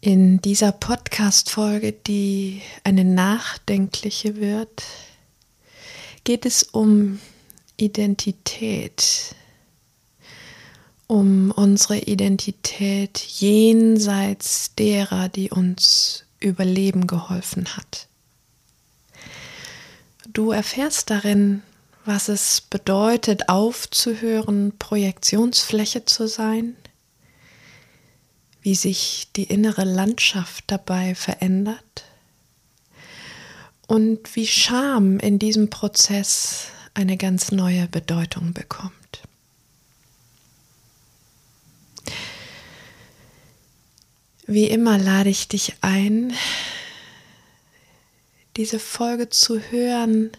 In dieser Podcast-Folge, die eine nachdenkliche wird, geht es um Identität, um unsere Identität jenseits derer, die uns überleben geholfen hat. Du erfährst darin, was es bedeutet, aufzuhören, Projektionsfläche zu sein – wie sich die innere Landschaft dabei verändert und wie Scham in diesem Prozess eine ganz neue Bedeutung bekommt. Wie immer lade ich dich ein, diese Folge zu hören,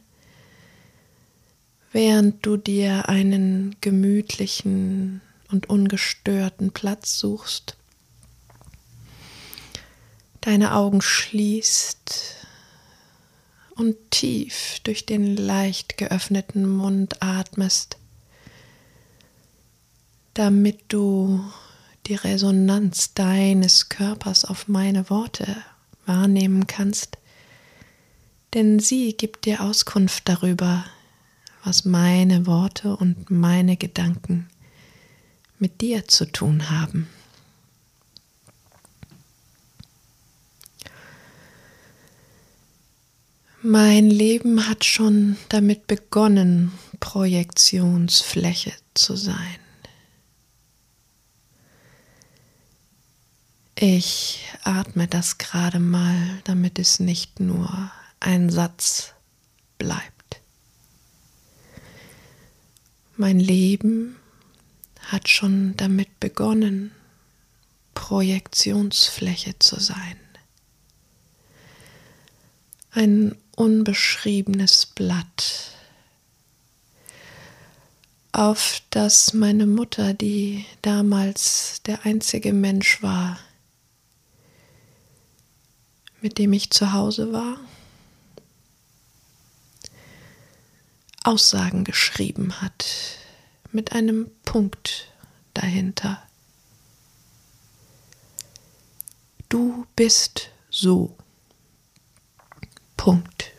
während du dir einen gemütlichen und ungestörten Platz suchst deine Augen schließt und tief durch den leicht geöffneten Mund atmest, damit du die Resonanz deines Körpers auf meine Worte wahrnehmen kannst, denn sie gibt dir Auskunft darüber, was meine Worte und meine Gedanken mit dir zu tun haben. Mein Leben hat schon damit begonnen, Projektionsfläche zu sein. Ich atme das gerade mal, damit es nicht nur ein Satz bleibt. Mein Leben hat schon damit begonnen, Projektionsfläche zu sein. Ein unbeschriebenes Blatt, auf das meine Mutter, die damals der einzige Mensch war, mit dem ich zu Hause war, Aussagen geschrieben hat, mit einem Punkt dahinter. Du bist so. Punkt.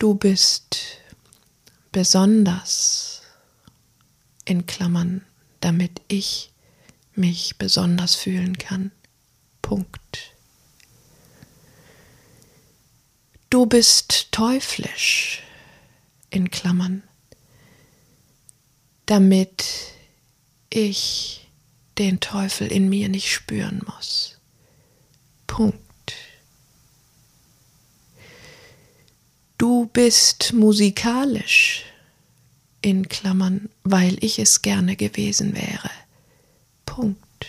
Du bist besonders, in Klammern, damit ich mich besonders fühlen kann. Punkt. Du bist teuflisch, in Klammern, damit ich den Teufel in mir nicht spüren muss. Punkt. Du bist musikalisch, in Klammern, weil ich es gerne gewesen wäre. Punkt.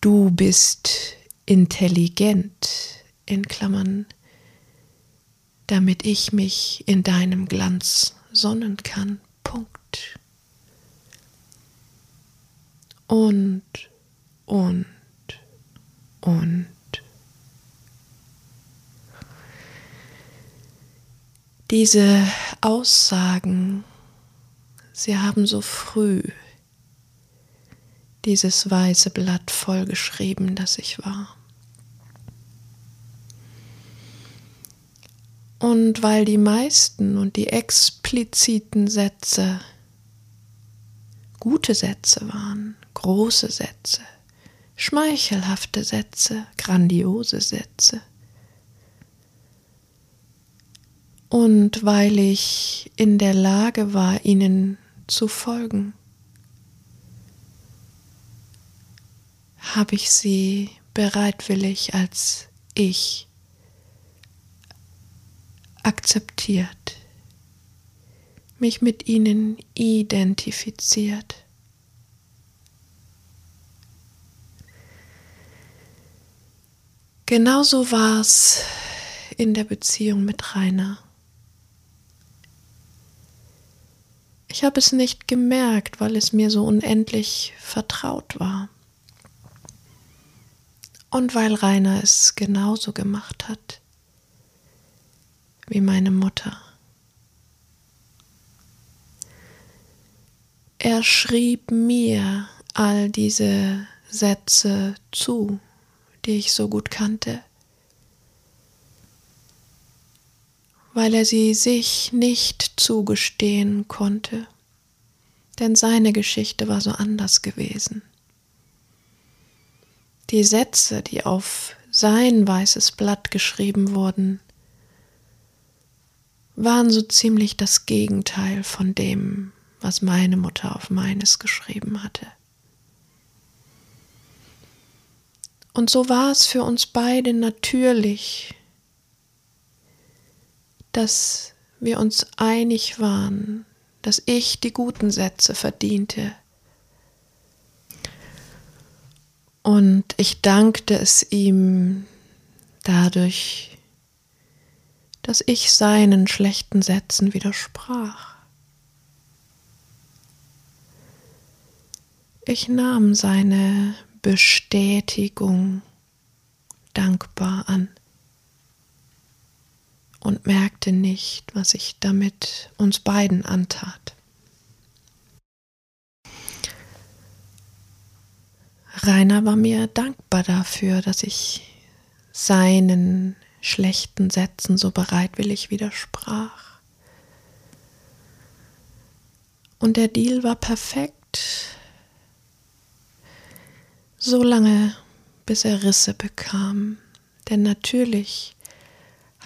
Du bist intelligent, in Klammern, damit ich mich in deinem Glanz sonnen kann. Punkt. Und, und, und. Diese Aussagen, sie haben so früh dieses weiße Blatt vollgeschrieben, das ich war. Und weil die meisten und die expliziten Sätze gute Sätze waren, große Sätze, schmeichelhafte Sätze, grandiose Sätze, und weil ich in der Lage war, ihnen zu folgen, habe ich sie bereitwillig als ich akzeptiert, mich mit ihnen identifiziert. Genauso war es in der Beziehung mit Rainer. Ich habe es nicht gemerkt, weil es mir so unendlich vertraut war. Und weil Rainer es genauso gemacht hat wie meine Mutter. Er schrieb mir all diese Sätze zu, die ich so gut kannte, weil er sie sich nicht zugestehen konnte, denn seine Geschichte war so anders gewesen. Die Sätze, die auf sein weißes Blatt geschrieben wurden, waren so ziemlich das Gegenteil von dem, was meine Mutter auf meines geschrieben hatte. Und so war es für uns beide natürlich, dass wir uns einig waren, dass ich die guten Sätze verdiente. Und ich dankte es ihm dadurch, dass ich seinen schlechten Sätzen widersprach. Ich nahm seine Bestätigung dankbar an und merkte nicht, was ich damit uns beiden antat. Rainer war mir dankbar dafür, dass ich seinen schlechten Sätzen so bereitwillig widersprach. Und der Deal war perfekt so lange, bis er Risse bekam. Denn natürlich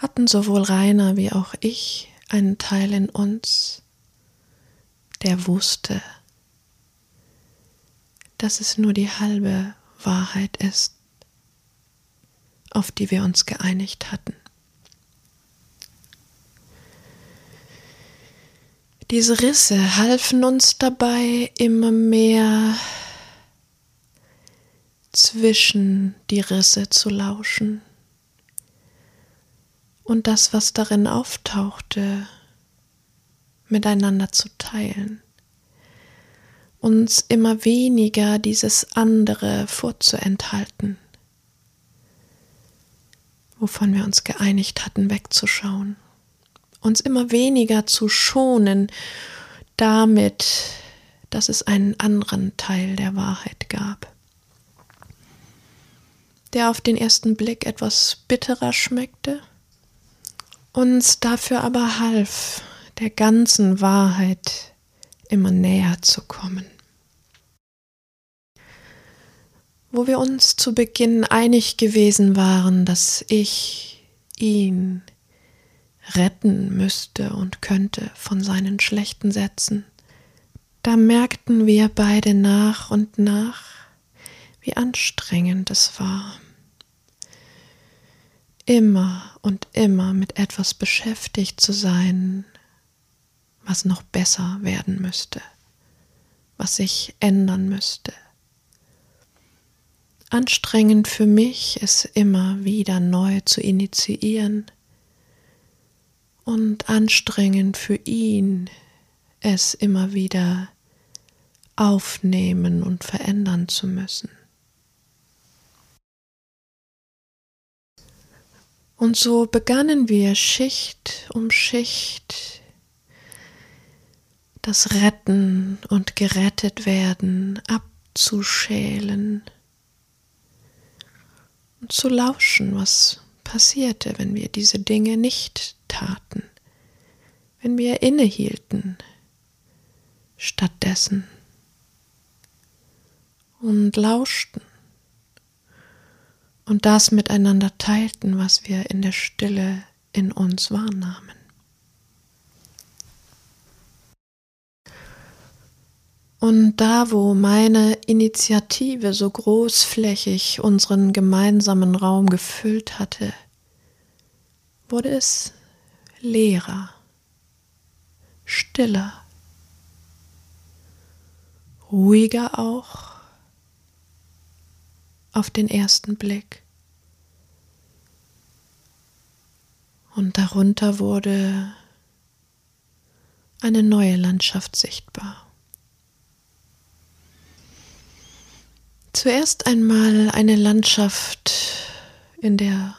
hatten sowohl Rainer wie auch ich einen Teil in uns, der wusste, dass es nur die halbe Wahrheit ist, auf die wir uns geeinigt hatten. Diese Risse halfen uns dabei, immer mehr zwischen die Risse zu lauschen und das, was darin auftauchte, miteinander zu teilen, uns immer weniger dieses andere vorzuenthalten, wovon wir uns geeinigt hatten, wegzuschauen, uns immer weniger zu schonen damit, dass es einen anderen Teil der Wahrheit gab der auf den ersten Blick etwas bitterer schmeckte, uns dafür aber half, der ganzen Wahrheit immer näher zu kommen. Wo wir uns zu Beginn einig gewesen waren, dass ich ihn retten müsste und könnte von seinen schlechten Sätzen, da merkten wir beide nach und nach, wie anstrengend es war immer und immer mit etwas beschäftigt zu sein, was noch besser werden müsste, was sich ändern müsste. Anstrengend für mich, es immer wieder neu zu initiieren und anstrengend für ihn, es immer wieder aufnehmen und verändern zu müssen. Und so begannen wir Schicht um Schicht das Retten und gerettet werden abzuschälen. Und zu lauschen, was passierte, wenn wir diese Dinge nicht taten, wenn wir innehielten stattdessen. Und lauschten und das miteinander teilten, was wir in der Stille in uns wahrnahmen. Und da, wo meine Initiative so großflächig unseren gemeinsamen Raum gefüllt hatte, wurde es leerer, stiller, ruhiger auch auf den ersten Blick. Und darunter wurde eine neue Landschaft sichtbar. Zuerst einmal eine Landschaft, in der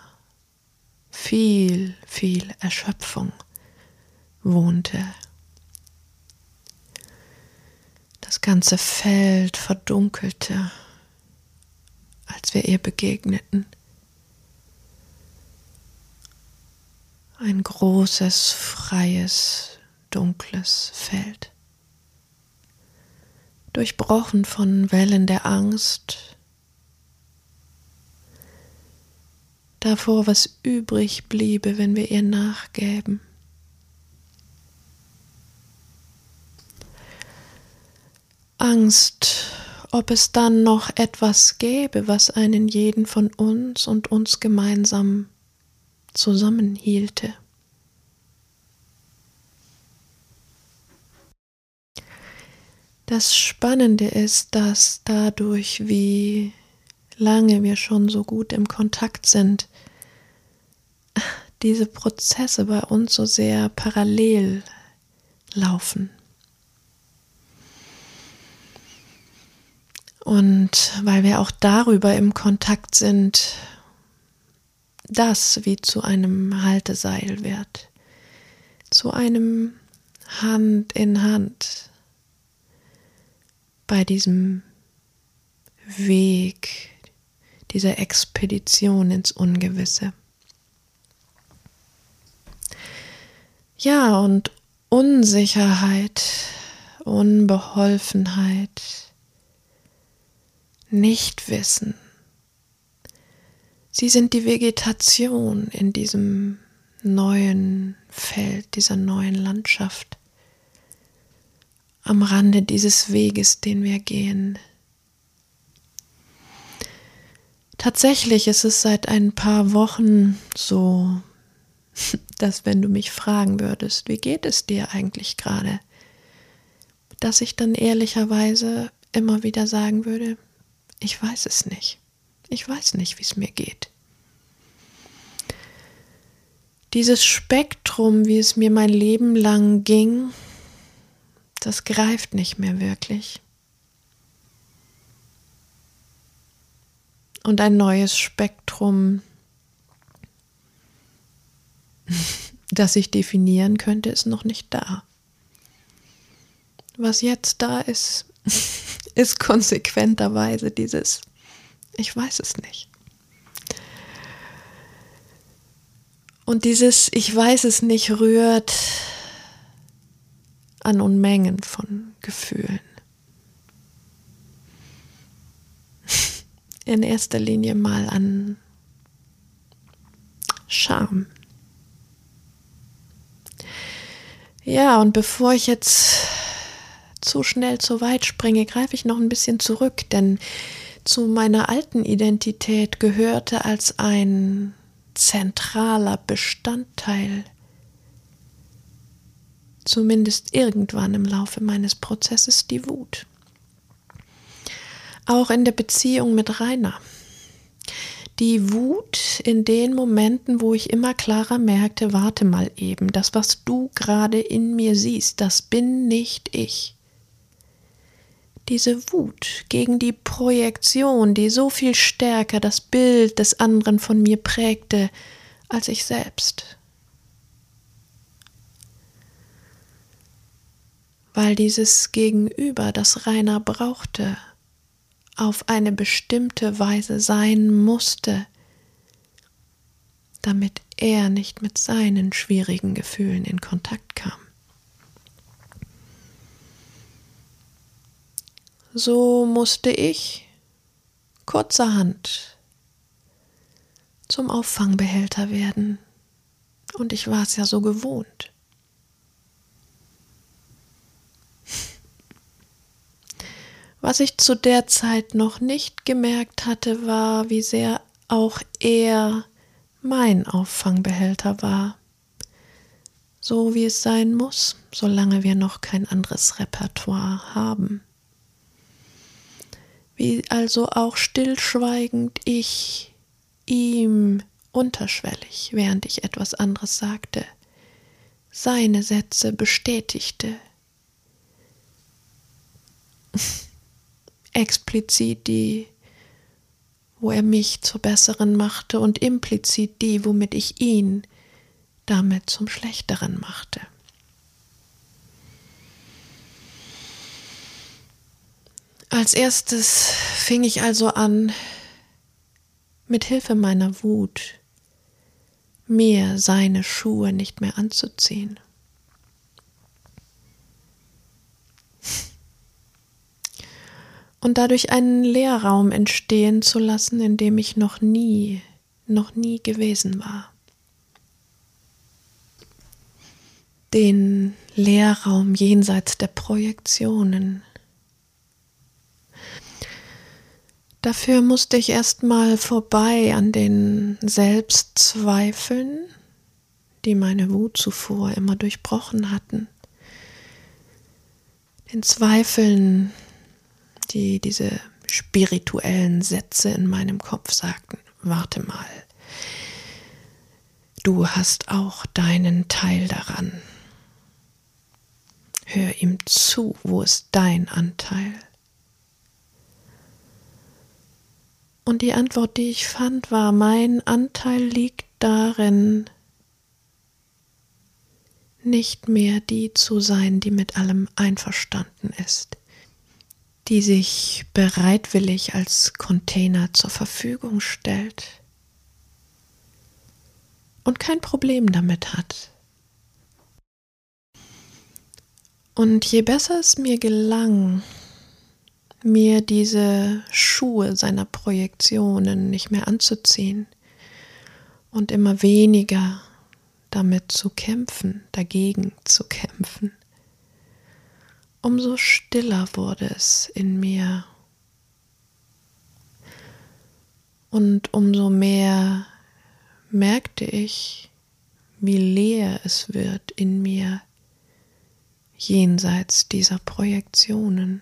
viel, viel Erschöpfung wohnte. Das ganze Feld verdunkelte, als wir ihr begegneten. Ein großes, freies, dunkles Feld. Durchbrochen von Wellen der Angst, davor, was übrig bliebe, wenn wir ihr nachgäben. Angst, ob es dann noch etwas gäbe, was einen jeden von uns und uns gemeinsam zusammenhielte. Das Spannende ist, dass dadurch, wie lange wir schon so gut im Kontakt sind, diese Prozesse bei uns so sehr parallel laufen. Und weil wir auch darüber im Kontakt sind, das wie zu einem Halteseil wird, zu einem Hand in Hand. Bei diesem Weg, dieser Expedition ins Ungewisse. Ja, und Unsicherheit, Unbeholfenheit, Nichtwissen. Sie sind die Vegetation in diesem neuen Feld, dieser neuen Landschaft, am Rande dieses Weges, den wir gehen. Tatsächlich ist es seit ein paar Wochen so, dass wenn du mich fragen würdest, wie geht es dir eigentlich gerade, dass ich dann ehrlicherweise immer wieder sagen würde, ich weiß es nicht. Ich weiß nicht, wie es mir geht. Dieses Spektrum, wie es mir mein Leben lang ging, das greift nicht mehr wirklich. Und ein neues Spektrum das ich definieren könnte, ist noch nicht da. Was jetzt da ist, ist konsequenterweise dieses, ich weiß es nicht. Und dieses Ich weiß es nicht rührt an Unmengen von Gefühlen. In erster Linie mal an Scham. Ja, und bevor ich jetzt zu schnell zu weit springe, greife ich noch ein bisschen zurück, denn zu meiner alten Identität gehörte als ein zentraler Bestandteil, zumindest irgendwann im Laufe meines Prozesses, die Wut. Auch in der Beziehung mit Rainer die Wut in den Momenten, wo ich immer klarer merkte, warte mal eben, das, was du gerade in mir siehst, das bin nicht ich. Diese Wut gegen die Projektion, die so viel stärker das Bild des anderen von mir prägte als ich selbst. Weil dieses Gegenüber, das Rainer brauchte, auf eine bestimmte Weise sein musste, damit er nicht mit seinen schwierigen Gefühlen in Kontakt kam. So musste ich kurzerhand zum Auffangbehälter werden, und ich war es ja so gewohnt. Was ich zu der Zeit noch nicht gemerkt hatte, war, wie sehr auch er mein Auffangbehälter war. So wie es sein muss, solange wir noch kein anderes Repertoire haben. Wie also auch stillschweigend ich ihm unterschwellig, während ich etwas anderes sagte, seine Sätze bestätigte. Explizit die, wo er mich zur Besseren machte und implizit die, womit ich ihn damit zum Schlechteren machte. Als erstes fing ich also an, mit Hilfe meiner Wut mir seine Schuhe nicht mehr anzuziehen. Und dadurch einen Leerraum entstehen zu lassen, in dem ich noch nie, noch nie gewesen war. Den Leerraum jenseits der Projektionen, Dafür musste ich erstmal vorbei an den Selbstzweifeln, die meine Wut zuvor immer durchbrochen hatten. Den Zweifeln, die diese spirituellen Sätze in meinem Kopf sagten. Warte mal, du hast auch deinen Teil daran. Hör ihm zu, wo ist dein Anteil? Und die Antwort, die ich fand, war, mein Anteil liegt darin, nicht mehr die zu sein, die mit allem einverstanden ist, die sich bereitwillig als Container zur Verfügung stellt und kein Problem damit hat. Und je besser es mir gelang, mir diese Schuhe seiner Projektionen nicht mehr anzuziehen und immer weniger damit zu kämpfen, dagegen zu kämpfen. Umso stiller wurde es in mir und umso mehr merkte ich, wie leer es wird in mir jenseits dieser Projektionen.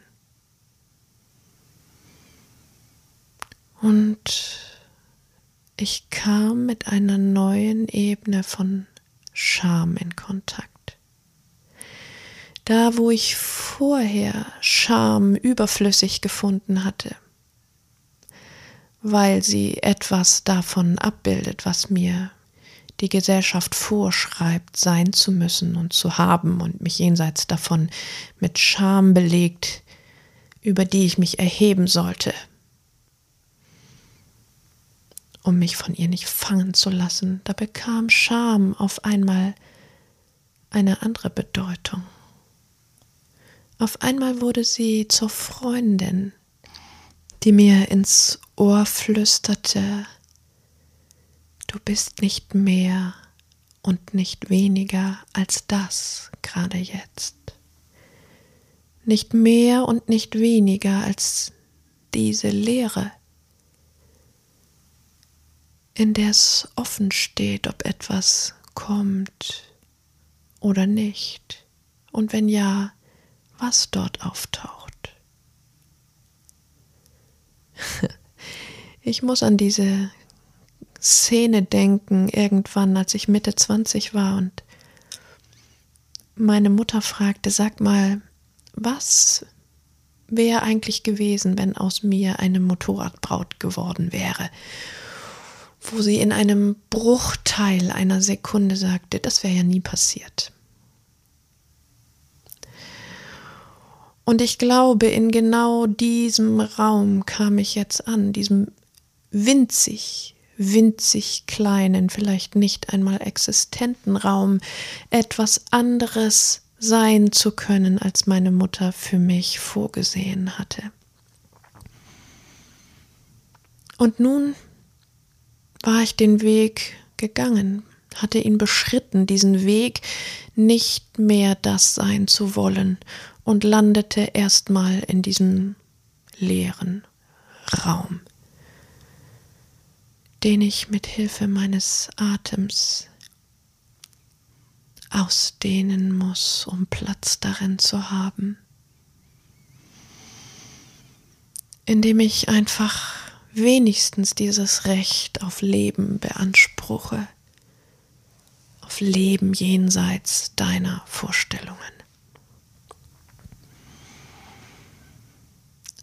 Und ich kam mit einer neuen Ebene von Scham in Kontakt. Da, wo ich vorher Scham überflüssig gefunden hatte, weil sie etwas davon abbildet, was mir die Gesellschaft vorschreibt, sein zu müssen und zu haben und mich jenseits davon mit Scham belegt, über die ich mich erheben sollte, um mich von ihr nicht fangen zu lassen. Da bekam Scham auf einmal eine andere Bedeutung. Auf einmal wurde sie zur Freundin, die mir ins Ohr flüsterte, du bist nicht mehr und nicht weniger als das gerade jetzt. Nicht mehr und nicht weniger als diese Leere, in der es offen steht, ob etwas kommt oder nicht. Und wenn ja, was dort auftaucht. Ich muss an diese Szene denken, irgendwann, als ich Mitte 20 war und meine Mutter fragte, sag mal, was wäre eigentlich gewesen, wenn aus mir eine Motorradbraut geworden wäre? Wo sie in einem Bruchteil einer Sekunde sagte, das wäre ja nie passiert. Und ich glaube, in genau diesem Raum kam ich jetzt an, diesem winzig, winzig kleinen, vielleicht nicht einmal existenten Raum, etwas anderes sein zu können, als meine Mutter für mich vorgesehen hatte. Und nun war ich den Weg gegangen, hatte ihn beschritten, diesen Weg nicht mehr das sein zu wollen und landete erstmal in diesem leeren Raum, den ich mit Hilfe meines Atems ausdehnen muss, um Platz darin zu haben, indem ich einfach wenigstens dieses Recht auf Leben beanspruchen Ansprüche auf Leben jenseits deiner Vorstellungen.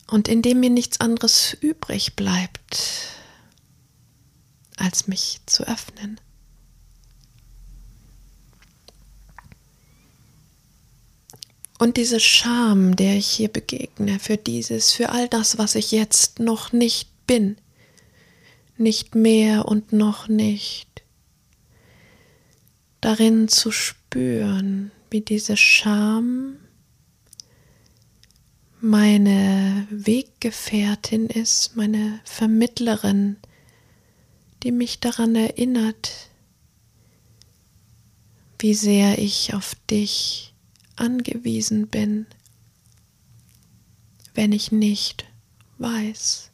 Und indem mir nichts anderes übrig bleibt, als mich zu öffnen. Und diese Scham, der ich hier begegne, für dieses, für all das, was ich jetzt noch nicht bin, nicht mehr und noch nicht, darin zu spüren, wie diese Scham meine Weggefährtin ist, meine Vermittlerin, die mich daran erinnert, wie sehr ich auf dich angewiesen bin, wenn ich nicht weiß.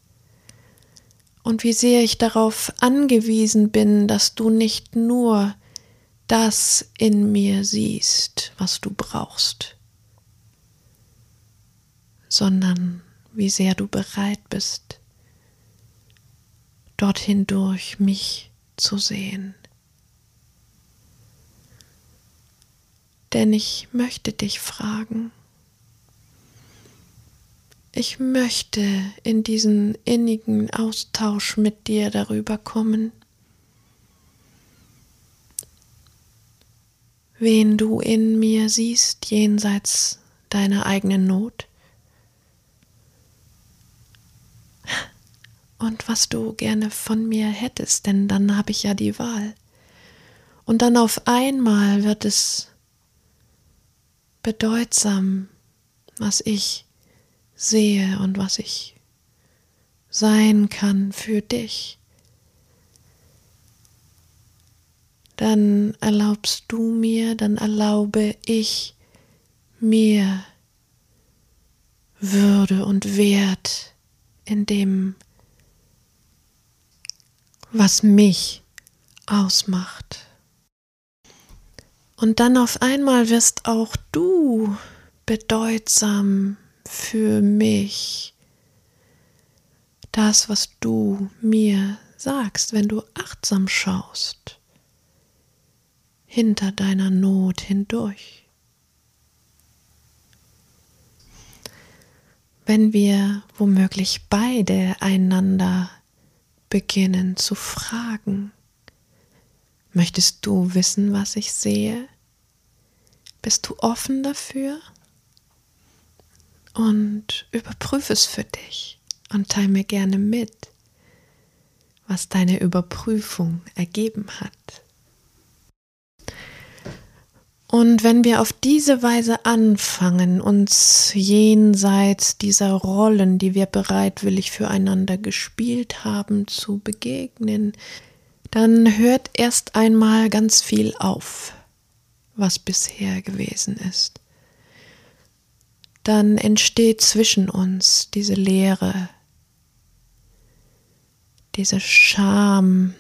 Und wie sehr ich darauf angewiesen bin, dass du nicht nur das in mir siehst, was du brauchst, sondern wie sehr du bereit bist, dorthin durch mich zu sehen. Denn ich möchte dich fragen, ich möchte in diesen innigen Austausch mit dir darüber kommen, wen du in mir siehst jenseits deiner eigenen Not und was du gerne von mir hättest, denn dann habe ich ja die Wahl. Und dann auf einmal wird es bedeutsam, was ich sehe und was ich sein kann für dich. Dann erlaubst du mir, dann erlaube ich mir Würde und Wert in dem was mich ausmacht. Und dann auf einmal wirst auch du bedeutsam für mich. Das, was du mir sagst, wenn du achtsam schaust, hinter deiner Not hindurch. Wenn wir womöglich beide einander beginnen zu fragen. Möchtest du wissen, was ich sehe? Bist du offen dafür? Und überprüfe es für dich und teile mir gerne mit, was deine Überprüfung ergeben hat. Und wenn wir auf diese Weise anfangen, uns jenseits dieser Rollen, die wir bereitwillig füreinander gespielt haben, zu begegnen, dann hört erst einmal ganz viel auf, was bisher gewesen ist. Dann entsteht zwischen uns diese Leere, diese Scham,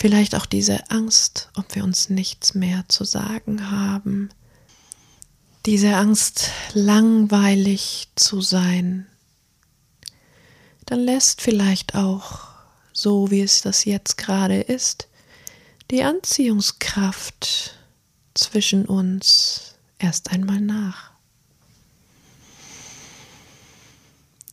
Vielleicht auch diese Angst, ob wir uns nichts mehr zu sagen haben. Diese Angst, langweilig zu sein. Dann lässt vielleicht auch, so wie es das jetzt gerade ist, die Anziehungskraft zwischen uns erst einmal nach.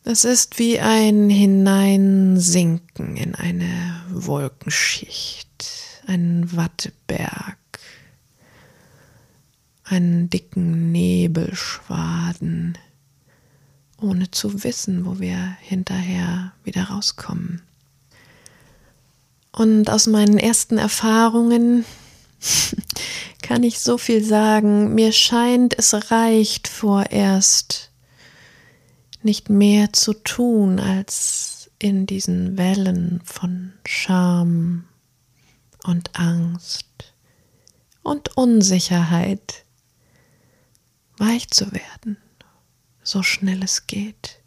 Es ist wie ein Hineinsinken in eine Wolkenschicht, ein Watteberg, einen dicken Nebelschwaden, ohne zu wissen, wo wir hinterher wieder rauskommen. Und aus meinen ersten Erfahrungen kann ich so viel sagen, mir scheint, es reicht vorerst nicht mehr zu tun, als in diesen Wellen von Scham und Angst und Unsicherheit weich zu werden, so schnell es geht.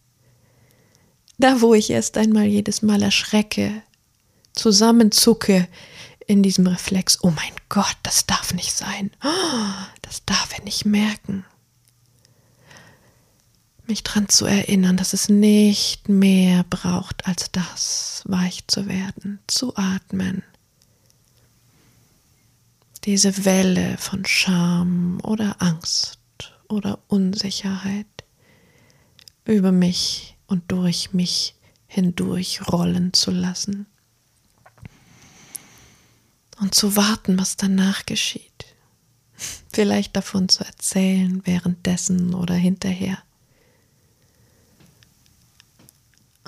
Da, wo ich erst einmal jedes Mal erschrecke, zusammenzucke in diesem Reflex, oh mein Gott, das darf nicht sein, das darf er nicht merken mich daran zu erinnern, dass es nicht mehr braucht als das, weich zu werden, zu atmen. Diese Welle von Scham oder Angst oder Unsicherheit über mich und durch mich hindurch rollen zu lassen und zu warten, was danach geschieht. Vielleicht davon zu erzählen, währenddessen oder hinterher.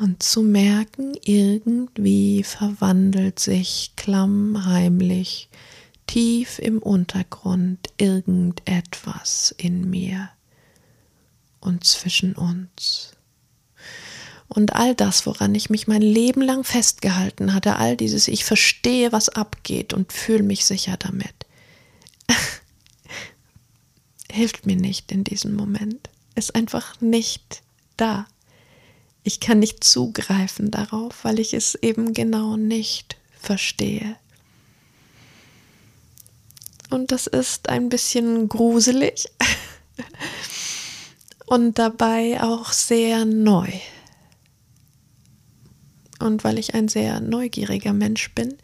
Und zu merken, irgendwie verwandelt sich klammheimlich tief im Untergrund irgendetwas in mir und zwischen uns. Und all das, woran ich mich mein Leben lang festgehalten hatte, all dieses, ich verstehe, was abgeht und fühle mich sicher damit, hilft mir nicht in diesem Moment. Ist einfach nicht da. Ich kann nicht zugreifen darauf, weil ich es eben genau nicht verstehe. Und das ist ein bisschen gruselig und dabei auch sehr neu. Und weil ich ein sehr neugieriger Mensch bin,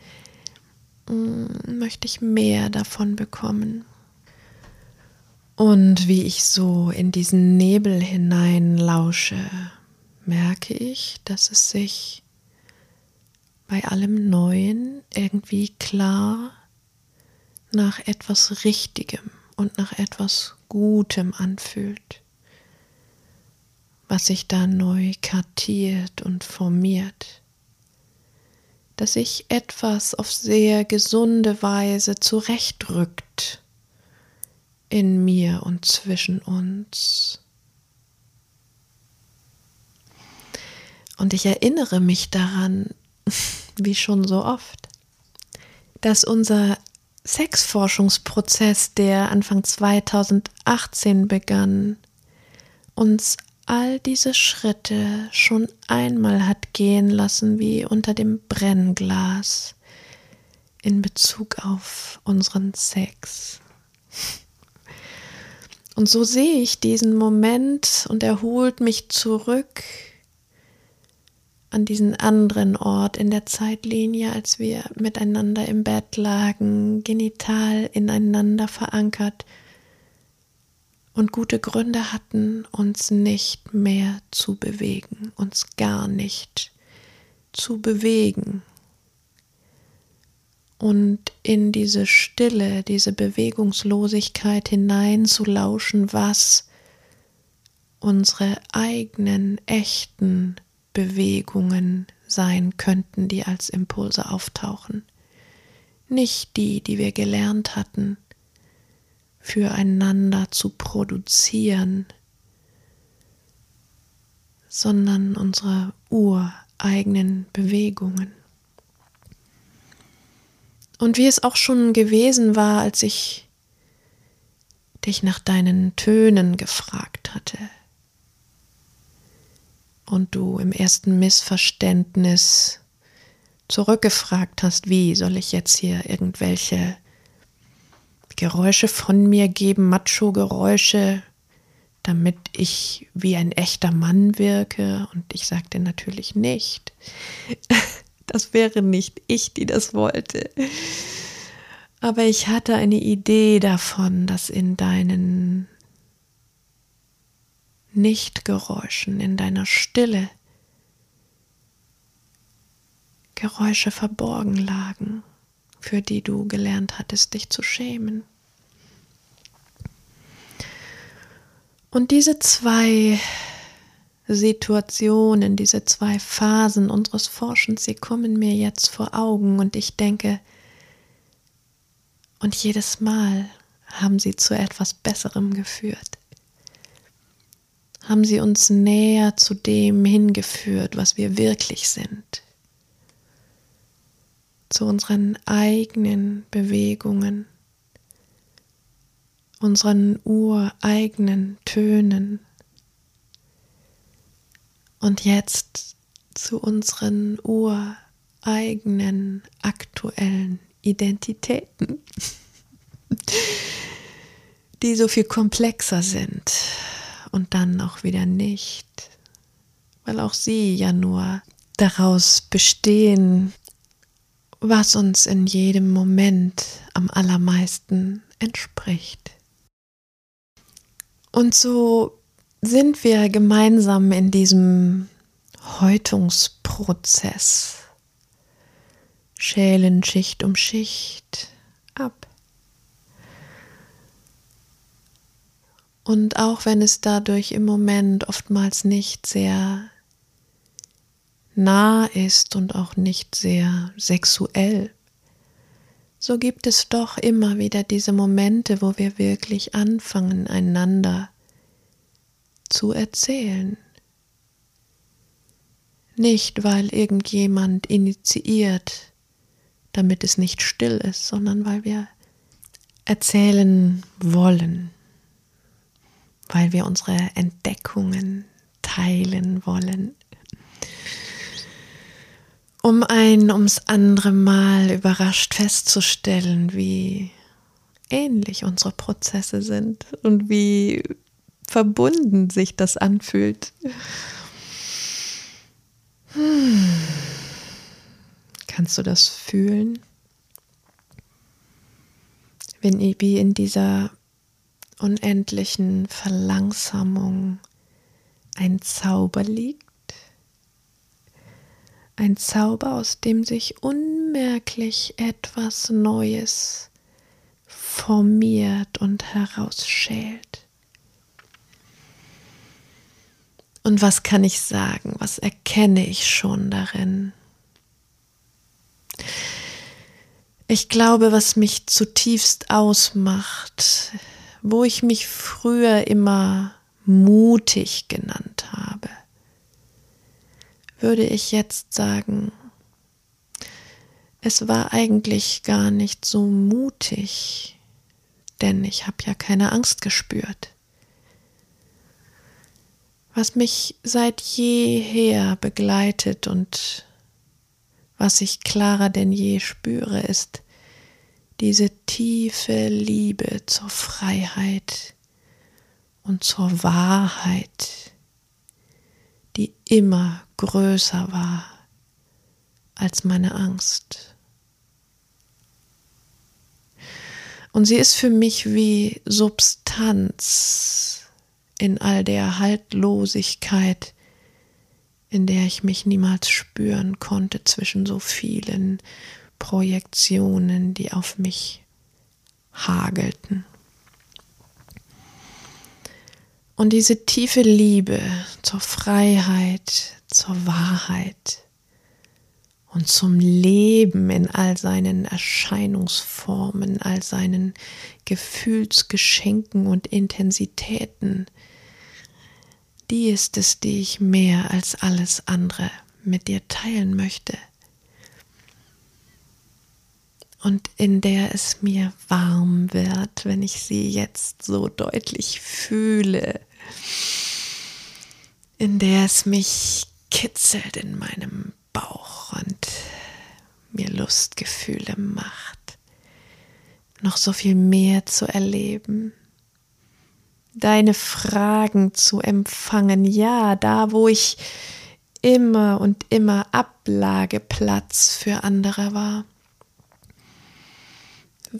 mm, möchte ich mehr davon bekommen. Und wie ich so in diesen Nebel hinein lausche, merke ich, dass es sich bei allem Neuen irgendwie klar nach etwas Richtigem und nach etwas Gutem anfühlt, was sich da neu kartiert und formiert dass sich etwas auf sehr gesunde Weise zurechtrückt in mir und zwischen uns. Und ich erinnere mich daran, wie schon so oft, dass unser Sexforschungsprozess, der Anfang 2018 begann, uns all diese Schritte schon einmal hat gehen lassen wie unter dem Brennglas in Bezug auf unseren Sex. Und so sehe ich diesen Moment und er holt mich zurück an diesen anderen Ort in der Zeitlinie, als wir miteinander im Bett lagen, genital ineinander verankert und gute Gründe hatten, uns nicht mehr zu bewegen, uns gar nicht zu bewegen. Und in diese Stille, diese Bewegungslosigkeit hineinzulauschen, was unsere eigenen echten Bewegungen sein könnten, die als Impulse auftauchen. Nicht die, die wir gelernt hatten, füreinander zu produzieren, sondern unsere ureigenen Bewegungen. Und wie es auch schon gewesen war, als ich dich nach deinen Tönen gefragt hatte und du im ersten Missverständnis zurückgefragt hast, wie soll ich jetzt hier irgendwelche Geräusche von mir geben, Macho-Geräusche, damit ich wie ein echter Mann wirke. Und ich sagte natürlich nicht. Das wäre nicht ich, die das wollte. Aber ich hatte eine Idee davon, dass in deinen Nichtgeräuschen, in deiner Stille Geräusche verborgen lagen für die du gelernt hattest, dich zu schämen. Und diese zwei Situationen, diese zwei Phasen unseres Forschens, sie kommen mir jetzt vor Augen und ich denke, und jedes Mal haben sie zu etwas Besserem geführt. Haben sie uns näher zu dem hingeführt, was wir wirklich sind. Zu unseren eigenen Bewegungen, unseren ureigenen Tönen. Und jetzt zu unseren ureigenen aktuellen Identitäten, die so viel komplexer sind und dann auch wieder nicht, weil auch sie ja nur daraus bestehen, was uns in jedem Moment am allermeisten entspricht. Und so sind wir gemeinsam in diesem Häutungsprozess, schälen Schicht um Schicht ab. Und auch wenn es dadurch im Moment oftmals nicht sehr nah ist und auch nicht sehr sexuell, so gibt es doch immer wieder diese Momente, wo wir wirklich anfangen, einander zu erzählen. Nicht, weil irgendjemand initiiert, damit es nicht still ist, sondern weil wir erzählen wollen, weil wir unsere Entdeckungen teilen wollen um ein ums andere Mal überrascht festzustellen, wie ähnlich unsere Prozesse sind und wie verbunden sich das anfühlt. Hm. Kannst du das fühlen? Wenn wie in dieser unendlichen Verlangsamung ein Zauber liegt? ein Zauber, aus dem sich unmerklich etwas Neues formiert und herausschält. Und was kann ich sagen? Was erkenne ich schon darin? Ich glaube, was mich zutiefst ausmacht, wo ich mich früher immer mutig genannt habe, würde ich jetzt sagen, es war eigentlich gar nicht so mutig, denn ich habe ja keine Angst gespürt. Was mich seit jeher begleitet und was ich klarer denn je spüre, ist diese tiefe Liebe zur Freiheit und zur Wahrheit, die immer größer war als meine Angst. Und sie ist für mich wie Substanz in all der Haltlosigkeit, in der ich mich niemals spüren konnte zwischen so vielen Projektionen, die auf mich hagelten. Und diese tiefe Liebe zur Freiheit, zur Wahrheit und zum Leben in all seinen Erscheinungsformen, all seinen Gefühlsgeschenken und Intensitäten, die ist es, die ich mehr als alles andere mit dir teilen möchte und in der es mir warm wird, wenn ich sie jetzt so deutlich fühle, in der es mich kitzelt in meinem Bauch und mir Lustgefühle macht, noch so viel mehr zu erleben, deine Fragen zu empfangen, ja, da wo ich immer und immer Ablageplatz für andere war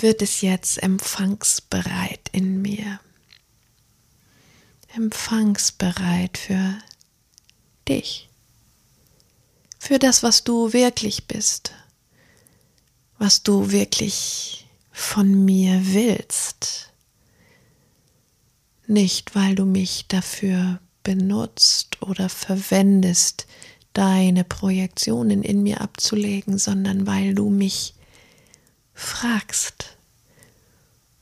wird es jetzt empfangsbereit in mir. Empfangsbereit für dich. Für das, was du wirklich bist. Was du wirklich von mir willst. Nicht, weil du mich dafür benutzt oder verwendest, deine Projektionen in mir abzulegen, sondern weil du mich fragst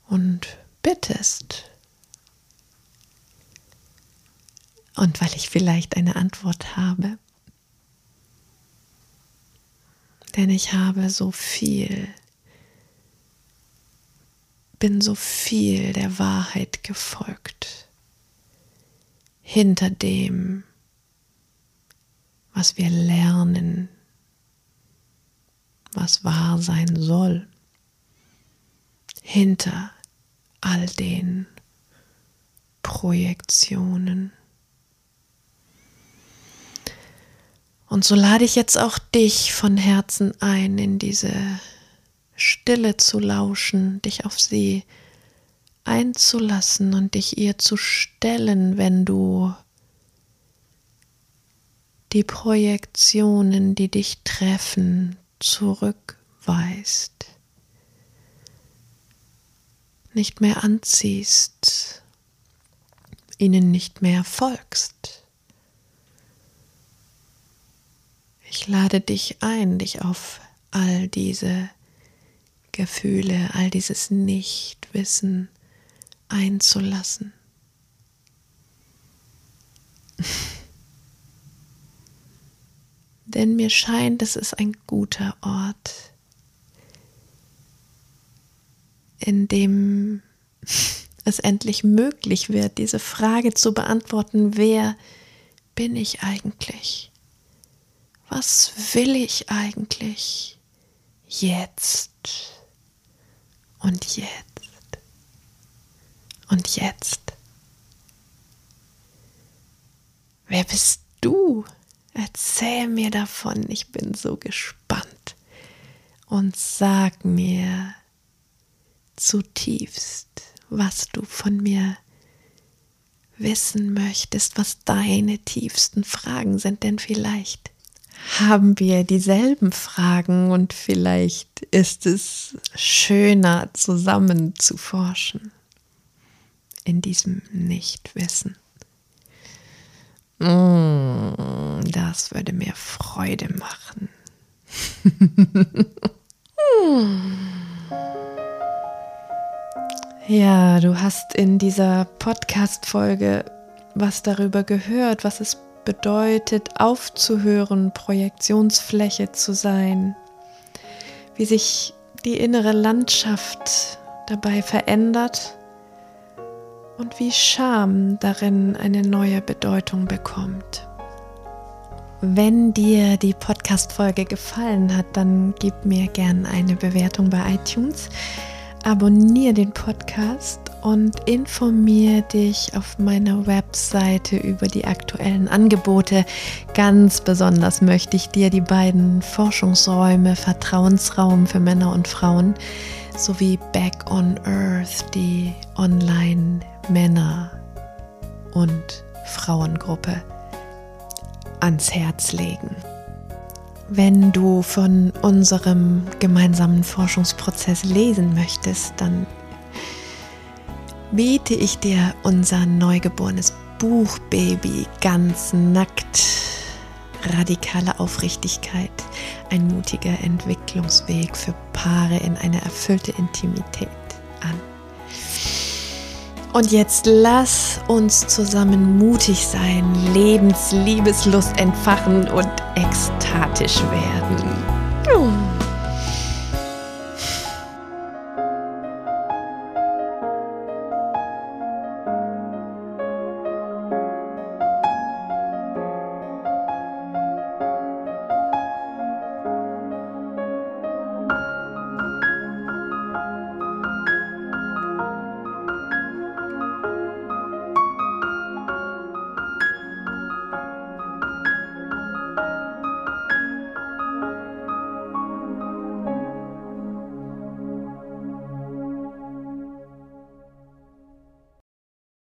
und bittest. Und weil ich vielleicht eine Antwort habe. Denn ich habe so viel, bin so viel der Wahrheit gefolgt. Hinter dem, was wir lernen, was wahr sein soll hinter all den Projektionen. Und so lade ich jetzt auch dich von Herzen ein, in diese Stille zu lauschen, dich auf sie einzulassen und dich ihr zu stellen, wenn du die Projektionen, die dich treffen, zurückweist, nicht mehr anziehst, ihnen nicht mehr folgst. Ich lade dich ein, dich auf all diese Gefühle, all dieses Nichtwissen einzulassen. Denn mir scheint, es ist ein guter Ort, in dem es endlich möglich wird, diese Frage zu beantworten, wer bin ich eigentlich? Was will ich eigentlich jetzt und jetzt und jetzt? Wer bist du? Erzähl mir davon, ich bin so gespannt. Und sag mir zutiefst, was du von mir wissen möchtest, was deine tiefsten Fragen sind, denn vielleicht haben wir dieselben Fragen und vielleicht ist es schöner zusammen zu forschen in diesem Nichtwissen. Mm, das würde mir Freude machen. ja, du hast in dieser Podcast-Folge was darüber gehört, was es bedeutet, aufzuhören, Projektionsfläche zu sein, wie sich die innere Landschaft dabei verändert und wie Scham darin eine neue Bedeutung bekommt. Wenn dir die Podcast-Folge gefallen hat, dann gib mir gern eine Bewertung bei iTunes, abonniere den Podcast und informiere dich auf meiner Webseite über die aktuellen Angebote. Ganz besonders möchte ich dir die beiden Forschungsräume Vertrauensraum für Männer und Frauen sowie Back on Earth, die Online Männer und Frauengruppe ans Herz legen. Wenn du von unserem gemeinsamen Forschungsprozess lesen möchtest, dann biete ich dir unser neugeborenes Buch Baby ganz nackt. Radikale Aufrichtigkeit, ein mutiger Entwicklungsweg für Paare in eine erfüllte Intimität an. Und jetzt lass uns zusammen mutig sein, Lebensliebeslust entfachen und ekstatisch werden.